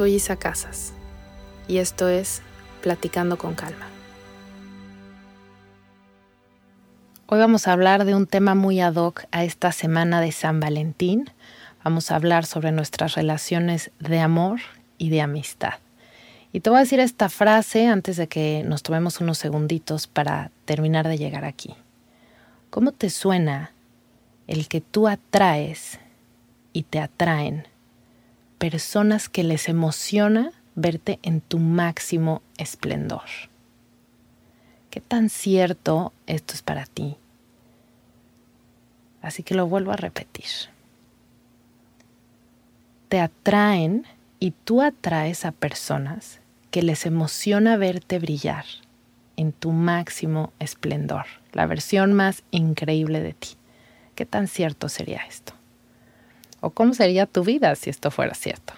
Soy Isa Casas y esto es Platicando con Calma. Hoy vamos a hablar de un tema muy ad hoc a esta semana de San Valentín. Vamos a hablar sobre nuestras relaciones de amor y de amistad. Y te voy a decir esta frase antes de que nos tomemos unos segunditos para terminar de llegar aquí. ¿Cómo te suena el que tú atraes y te atraen personas que les emociona verte en tu máximo esplendor. ¿Qué tan cierto esto es para ti? Así que lo vuelvo a repetir. Te atraen y tú atraes a personas que les emociona verte brillar en tu máximo esplendor, la versión más increíble de ti. ¿Qué tan cierto sería esto? ¿O cómo sería tu vida si esto fuera cierto?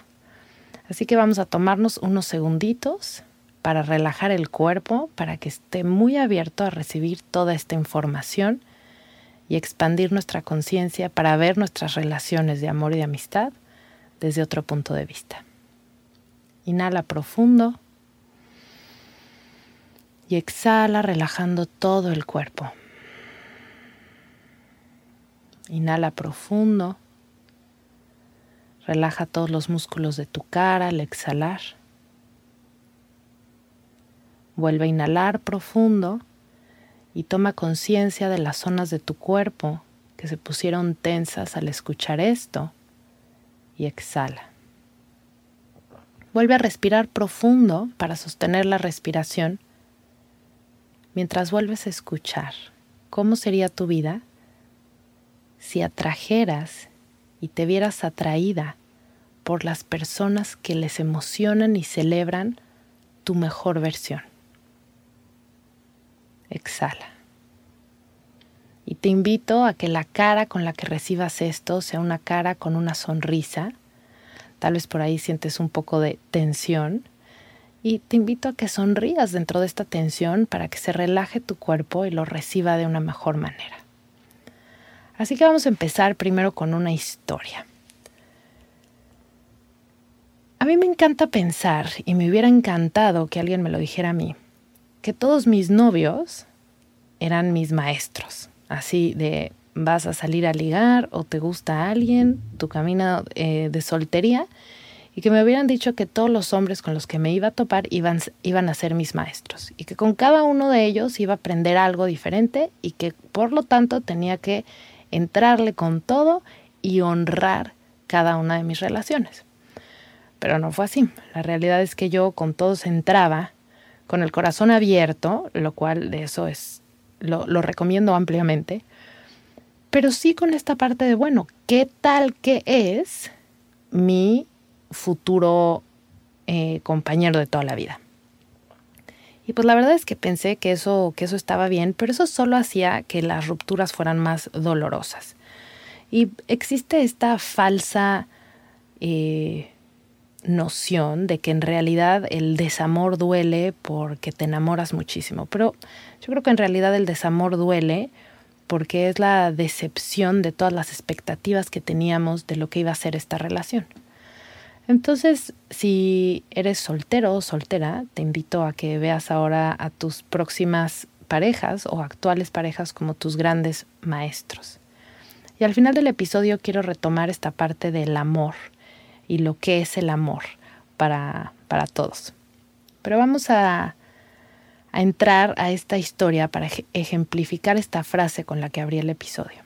Así que vamos a tomarnos unos segunditos para relajar el cuerpo, para que esté muy abierto a recibir toda esta información y expandir nuestra conciencia para ver nuestras relaciones de amor y de amistad desde otro punto de vista. Inhala profundo y exhala relajando todo el cuerpo. Inhala profundo Relaja todos los músculos de tu cara al exhalar. Vuelve a inhalar profundo y toma conciencia de las zonas de tu cuerpo que se pusieron tensas al escuchar esto y exhala. Vuelve a respirar profundo para sostener la respiración mientras vuelves a escuchar cómo sería tu vida si atrajeras y te vieras atraída por las personas que les emocionan y celebran tu mejor versión. Exhala. Y te invito a que la cara con la que recibas esto sea una cara con una sonrisa. Tal vez por ahí sientes un poco de tensión. Y te invito a que sonrías dentro de esta tensión para que se relaje tu cuerpo y lo reciba de una mejor manera. Así que vamos a empezar primero con una historia. A mí me encanta pensar, y me hubiera encantado que alguien me lo dijera a mí, que todos mis novios eran mis maestros. Así de vas a salir a ligar o te gusta alguien, tu camino eh, de soltería, y que me hubieran dicho que todos los hombres con los que me iba a topar iban, iban a ser mis maestros y que con cada uno de ellos iba a aprender algo diferente y que por lo tanto tenía que entrarle con todo y honrar cada una de mis relaciones. Pero no fue así. La realidad es que yo con todos entraba con el corazón abierto, lo cual de eso es, lo, recomiendo ampliamente, pero sí con esta parte de, bueno, ¿qué tal que es mi futuro eh, compañero de toda la vida? Y pues la verdad es que pensé que eso, que eso estaba bien, pero eso solo hacía que las rupturas fueran más dolorosas. Y existe esta falsa eh, noción de que en realidad el desamor duele porque te enamoras muchísimo. Pero yo creo que en realidad el desamor duele porque es la decepción de todas las expectativas que teníamos de lo que iba a ser esta relación. Entonces, si eres soltero o soltera, te invito a que veas ahora a tus próximas parejas o actuales parejas como tus grandes maestros. Y al final del episodio quiero retomar esta parte del amor y lo que es el amor para, para todos. Pero vamos a, a entrar a esta historia para ejemplificar esta frase con la que abrí el episodio.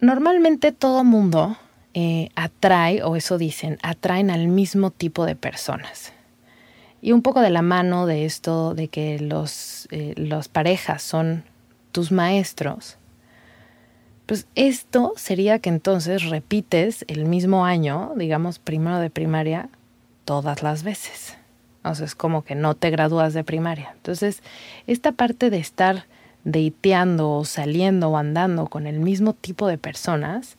Normalmente todo mundo eh, atrae, o eso dicen, atraen al mismo tipo de personas. Y un poco de la mano de esto de que los, eh, las parejas son tus maestros, pues esto sería que entonces repites el mismo año, digamos primero de primaria, todas las veces. O es como que no te gradúas de primaria. Entonces, esta parte de estar deiteando o saliendo o andando con el mismo tipo de personas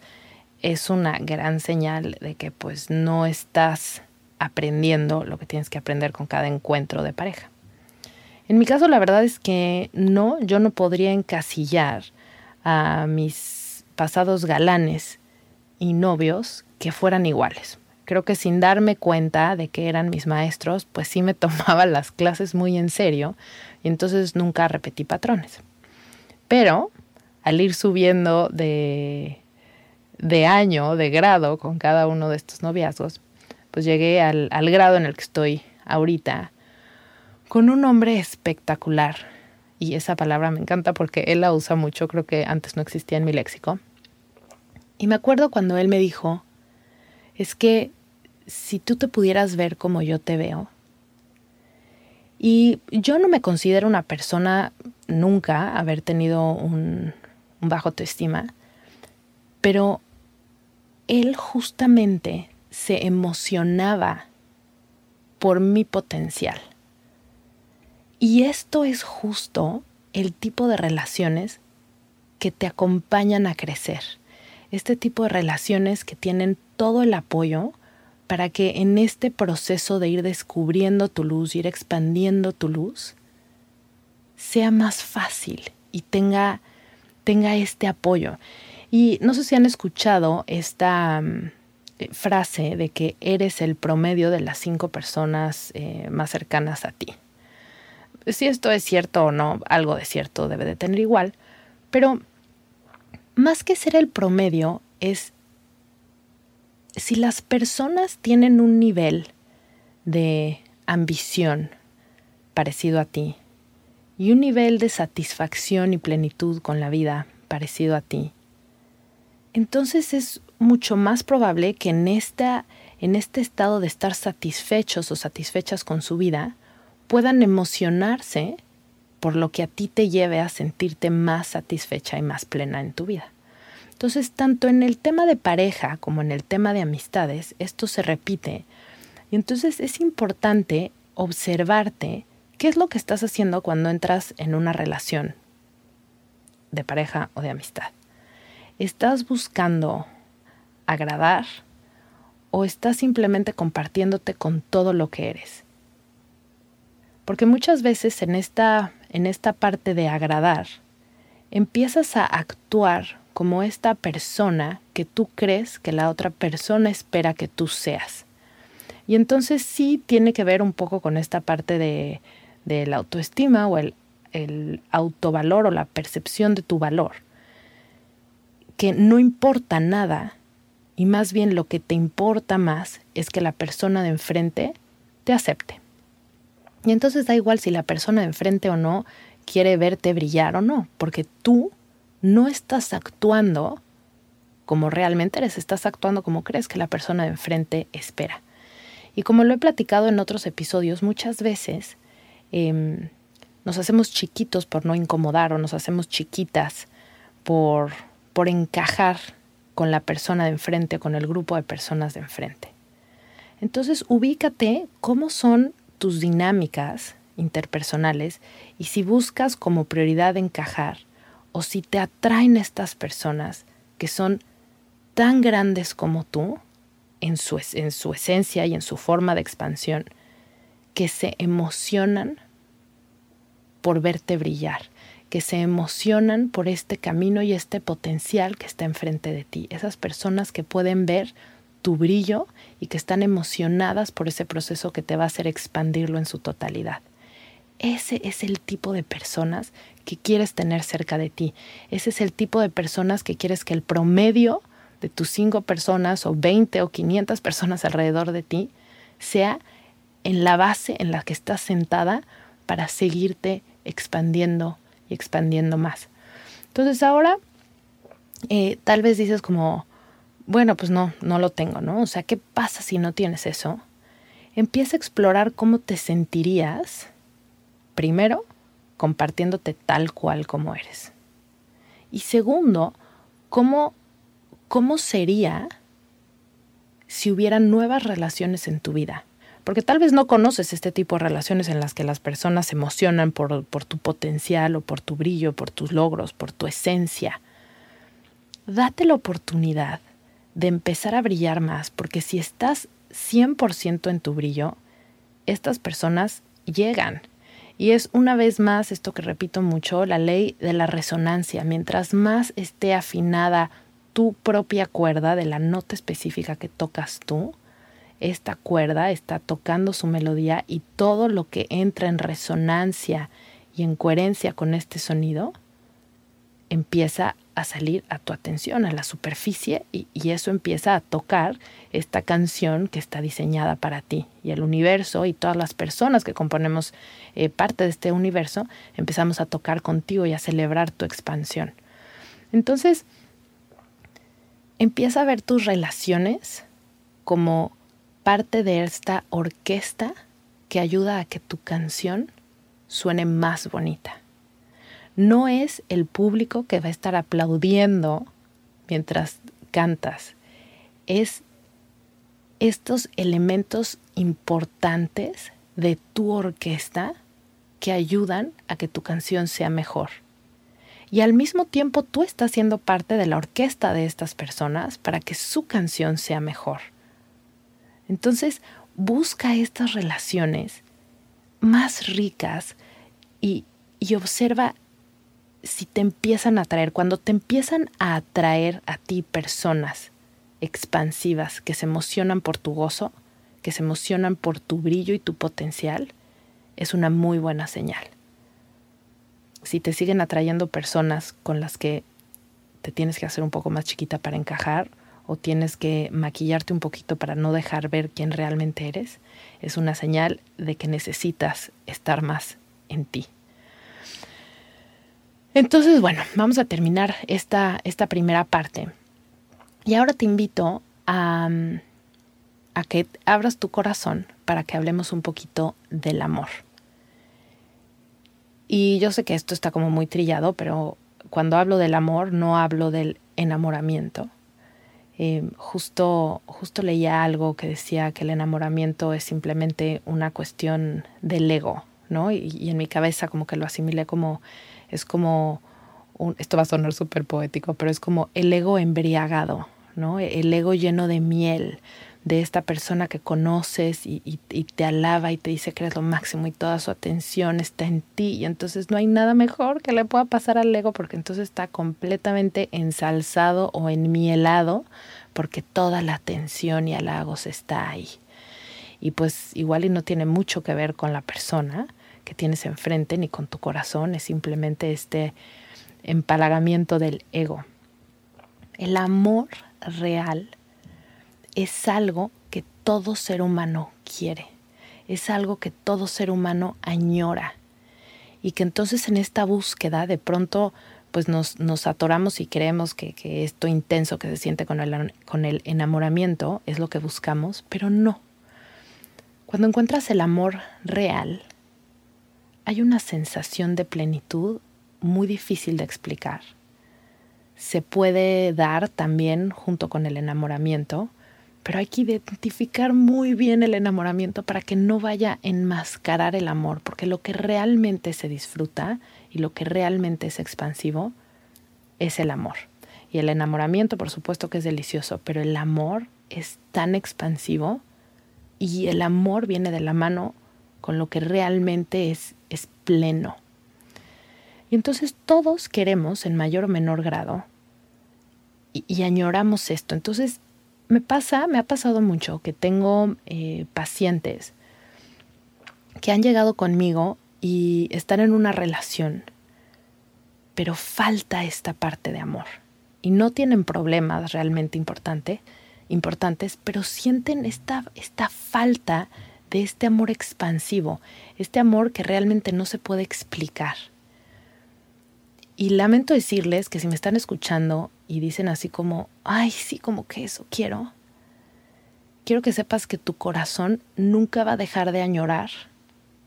es una gran señal de que pues no estás aprendiendo lo que tienes que aprender con cada encuentro de pareja. En mi caso la verdad es que no, yo no podría encasillar a mis pasados galanes y novios que fueran iguales. Creo que sin darme cuenta de que eran mis maestros, pues sí me tomaba las clases muy en serio y entonces nunca repetí patrones. Pero al ir subiendo de, de año, de grado con cada uno de estos noviazgos, pues llegué al, al grado en el que estoy ahorita con un hombre espectacular. Y esa palabra me encanta porque él la usa mucho, creo que antes no existía en mi léxico. Y me acuerdo cuando él me dijo, es que si tú te pudieras ver como yo te veo, y yo no me considero una persona nunca haber tenido un, un bajo autoestima, pero él justamente se emocionaba por mi potencial. Y esto es justo el tipo de relaciones que te acompañan a crecer. Este tipo de relaciones que tienen todo el apoyo para que en este proceso de ir descubriendo tu luz, ir expandiendo tu luz, sea más fácil y tenga, tenga este apoyo. Y no sé si han escuchado esta mm, eh, frase de que eres el promedio de las cinco personas eh, más cercanas a ti. Si esto es cierto o no, algo de cierto debe de tener igual, pero más que ser el promedio es si las personas tienen un nivel de ambición parecido a ti y un nivel de satisfacción y plenitud con la vida parecido a ti, entonces es mucho más probable que en, esta, en este estado de estar satisfechos o satisfechas con su vida puedan emocionarse por lo que a ti te lleve a sentirte más satisfecha y más plena en tu vida. Entonces, tanto en el tema de pareja como en el tema de amistades, esto se repite. Y entonces es importante observarte qué es lo que estás haciendo cuando entras en una relación de pareja o de amistad. ¿Estás buscando agradar o estás simplemente compartiéndote con todo lo que eres? Porque muchas veces en esta, en esta parte de agradar, empiezas a actuar como esta persona que tú crees que la otra persona espera que tú seas. Y entonces sí tiene que ver un poco con esta parte de, la autoestima o el, el autovalor o la percepción de tu valor. Que no importa nada y más bien lo que te importa más es que la persona de enfrente te acepte. Y entonces da igual si la persona de enfrente o no quiere verte brillar o no, porque tú no estás actuando como realmente eres, estás actuando como crees que la persona de enfrente espera. Y como lo he platicado en otros episodios, muchas veces em, nos hacemos chiquitos por no incomodar o nos hacemos chiquitas por, por encajar con la persona de enfrente, con el grupo de personas de enfrente. Entonces, ubícate cómo son tus dinámicas interpersonales y si buscas como prioridad encajar, o si te atraen estas personas que son tan grandes como tú en su, en su esencia y en su forma de expansión, que se emocionan por verte brillar, que se emocionan por este camino y este potencial que está enfrente de ti. Esas personas que pueden ver tu brillo y que están emocionadas por ese proceso que te va a hacer expandirlo en su totalidad. ese es el tipo de personas que quieres tener cerca de ti. Ese es el tipo de personas que quieres que el promedio de tus cinco personas o 20 o 500 personas alrededor de ti sea en la base en la que estás sentada para seguirte expandiendo y expandiendo más. Entonces ahora eh, tal vez dices como, bueno, pues no, no lo tengo, ¿no? O sea, ¿qué pasa si no tienes eso? Empieza a explorar cómo te sentirías, primero, compartiéndote tal cual como eres. Y segundo, cómo, cómo sería si hubiera nuevas relaciones en tu vida. Porque tal vez no conoces este tipo de relaciones en las que las personas se emocionan por, tu potencial o por tu brillo, por tus logros, por tu esencia. Date la oportunidad de empezar a brillar más, porque si estás 100% en tu brillo, estas personas llegan. Y es una vez más esto que repito mucho, la ley de la resonancia. Mientras más esté afinada tu propia cuerda de la nota específica que tocas tú, esta cuerda está tocando su melodía y todo lo que entra en resonancia y en coherencia con este sonido empieza a salir a tu atención, a la superficie, y, eso empieza a tocar esta canción que está diseñada para ti. Y el universo y todas las personas que componemos eh, parte de este universo empezamos a tocar contigo y a celebrar tu expansión. Entonces, empieza a ver tus relaciones como parte de esta orquesta que ayuda a que tu canción suene más bonita no es el público que va a estar aplaudiendo mientras cantas, es estos elementos importantes de tu orquesta que ayudan a que tu canción sea mejor. Y al mismo tiempo tú estás siendo parte de la orquesta de estas personas para que su canción sea mejor. Entonces, busca estas relaciones más ricas y, observa si te empiezan a atraer, cuando te empiezan a atraer a ti personas expansivas que se emocionan por tu gozo, que se emocionan por tu brillo y tu potencial, es una muy buena señal. Si te siguen atrayendo personas con las que te tienes que hacer un poco más chiquita para encajar o tienes que maquillarte un poquito para no dejar ver quién realmente eres, es una señal de que necesitas estar más en ti. Entonces, bueno, vamos a terminar esta, esta primera parte. Y ahora te invito a, a que abras tu corazón para que hablemos un poquito del amor. Y yo sé que esto está como muy trillado, pero cuando hablo del amor no hablo del enamoramiento. Eh, justo, justo leía algo que decía que el enamoramiento es simplemente una cuestión del ego, ¿no? Y, y en mi cabeza como que lo asimilé como es como, un, esto va a sonar súper poético, pero es como el ego embriagado, ¿no? El ego lleno de miel de esta persona que conoces y, te alaba y te dice que eres lo máximo y toda su atención está en ti y entonces no hay nada mejor que le pueda pasar al ego porque entonces está completamente ensalzado o enmielado porque toda la atención y halagos está ahí. Y pues igual y no tiene mucho que ver con la persona, que tienes enfrente ni con tu corazón, es simplemente este empalagamiento del ego. El amor real es algo que todo ser humano quiere, es algo que todo ser humano añora y que entonces en esta búsqueda de pronto pues nos, nos atoramos y creemos que, que, esto intenso que se siente con el, con el enamoramiento es lo que buscamos, pero no. Cuando encuentras el amor real, hay una sensación de plenitud muy difícil de explicar. Se puede dar también junto con el enamoramiento, pero hay que identificar muy bien el enamoramiento para que no vaya a enmascarar el amor, porque lo que realmente se disfruta y lo que realmente es expansivo es el amor. Y el enamoramiento, por supuesto que es delicioso, pero el amor es tan expansivo y el amor viene de la mano con lo que realmente es es pleno. Y entonces todos queremos en mayor o menor grado y, añoramos esto. Entonces me pasa, me ha pasado mucho que tengo eh, pacientes que han llegado conmigo y están en una relación, pero falta esta parte de amor y no tienen problemas realmente importante, importantes, pero sienten esta, esta falta de este amor expansivo, este amor que realmente no se puede explicar. Y lamento decirles que si me están escuchando y dicen así como, ay, sí, como que eso quiero, quiero que sepas que tu corazón nunca va a dejar de añorar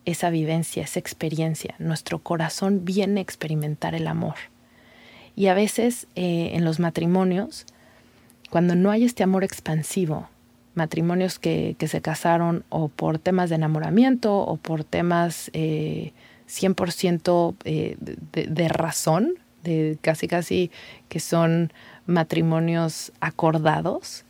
esa vivencia, esa experiencia. Nuestro corazón viene a experimentar el amor. Y a veces eh, en los matrimonios, cuando no hay este amor expansivo, matrimonios que, se casaron o por temas de enamoramiento o por temas 100% eh, eh, de, razón, de casi casi que son matrimonios acordados,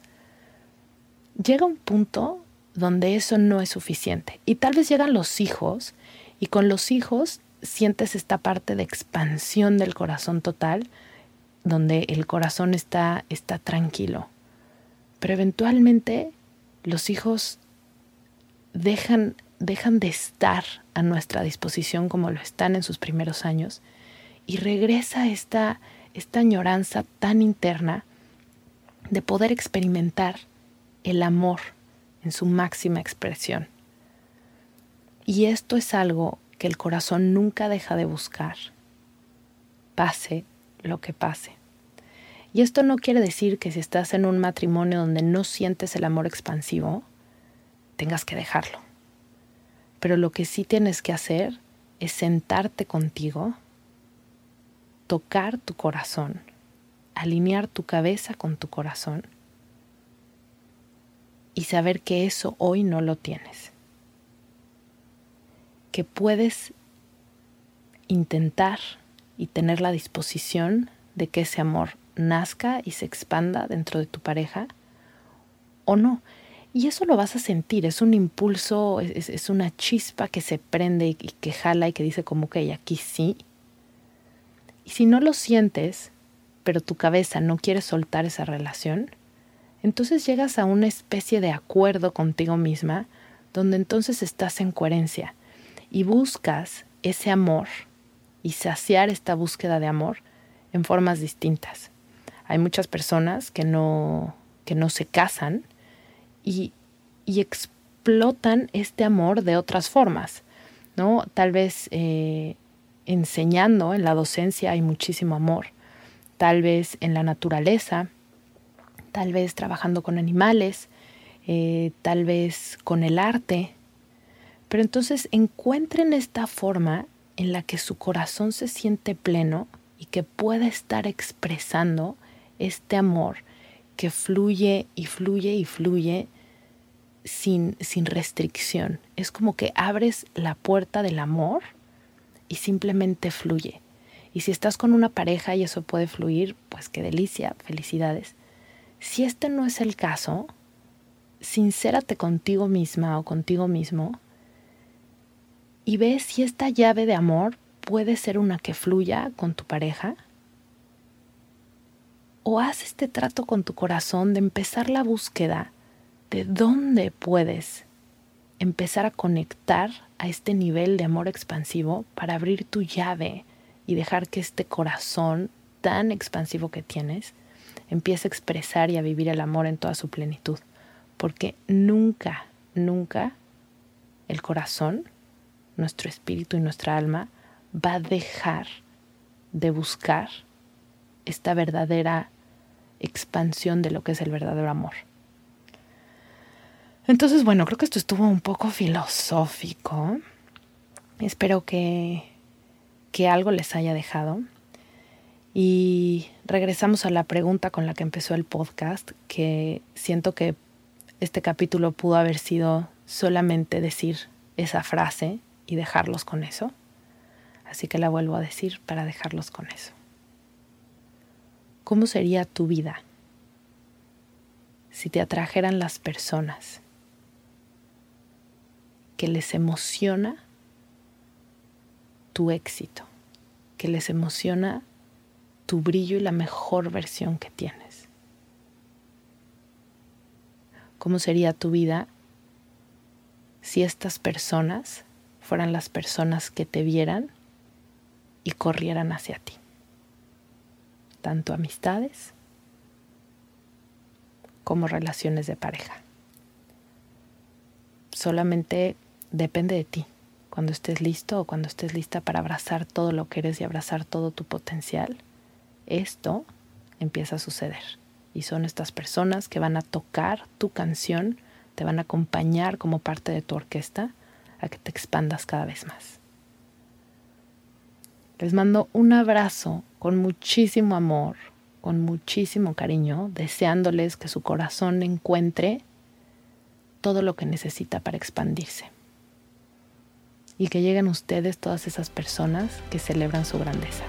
llega un punto donde eso no es suficiente. Y tal vez llegan los hijos y con los hijos sientes esta parte de expansión del corazón total, donde el corazón está, está tranquilo. Pero eventualmente los hijos dejan, dejan de estar a nuestra disposición como lo están en sus primeros años y regresa esta, esta añoranza tan interna de poder experimentar el amor en su máxima expresión. Y esto es algo que el corazón nunca deja de buscar, pase lo que pase. Y esto no quiere decir que si estás en un matrimonio donde no sientes el amor expansivo, tengas que dejarlo. Pero lo que sí tienes que hacer es sentarte contigo, tocar tu corazón, alinear tu cabeza con tu corazón y saber que eso hoy no lo tienes. Que puedes intentar y tener la disposición de que ese amor nazca y se expanda dentro de tu pareja o no. Y eso lo vas a sentir, es un impulso, es, una chispa que se prende y que jala y que dice como que aquí sí. Y si no lo sientes, pero tu cabeza no quiere soltar esa relación, entonces llegas a una especie de acuerdo contigo misma, donde entonces estás en coherencia y buscas ese amor y saciar esta búsqueda de amor en formas distintas. Hay muchas personas que no, que no se casan y, y explotan este amor de otras formas, ¿no? Tal vez eh, enseñando, en la docencia hay muchísimo amor, tal vez en la naturaleza tal vez trabajando con animales, eh, tal vez con el arte. Pero entonces encuentren esta forma en la que su corazón se siente pleno y que pueda estar expresando este amor que fluye y fluye y fluye sin, sin restricción. Es como que abres la puerta del amor y simplemente fluye. Y si estás con una pareja y eso puede fluir, pues qué delicia, felicidades. Si este no es el caso, sincérate contigo misma o contigo mismo y ve si esta llave de amor puede ser una que fluya con tu pareja. O haz este trato con tu corazón de empezar la búsqueda de dónde puedes empezar a conectar a este nivel de amor expansivo para abrir tu llave y dejar que este corazón tan expansivo que tienes empiece a expresar y a vivir el amor en toda su plenitud. Porque nunca, nunca el corazón, nuestro espíritu y nuestra alma va a dejar de buscar esta verdadera expansión de lo que es el verdadero amor. Entonces, bueno, creo que esto estuvo un poco filosófico. Espero que, que algo les haya dejado. Y regresamos a la pregunta con la que empezó el podcast, que siento que este capítulo pudo haber sido solamente decir esa frase y dejarlos con eso. Así que la vuelvo a decir para dejarlos con eso. ¿Cómo sería tu vida si te atrajeran las personas que les emociona tu éxito, que les emociona tu brillo y la mejor versión que tienes. ¿Cómo sería tu vida si estas personas fueran las personas que te vieran y corrieran hacia ti. Tanto amistades como relaciones de pareja. Solamente depende de ti. Cuando estés listo o cuando estés lista para abrazar todo lo que eres y abrazar todo tu potencial, esto empieza a suceder. Y son estas personas que van a tocar tu canción, te van a acompañar como parte de tu orquesta a que te expandas cada vez más. Les mando un abrazo con muchísimo amor, con muchísimo cariño, deseándoles que su corazón encuentre todo lo que necesita para expandirse. Y que lleguen ustedes todas esas personas que celebran su grandeza.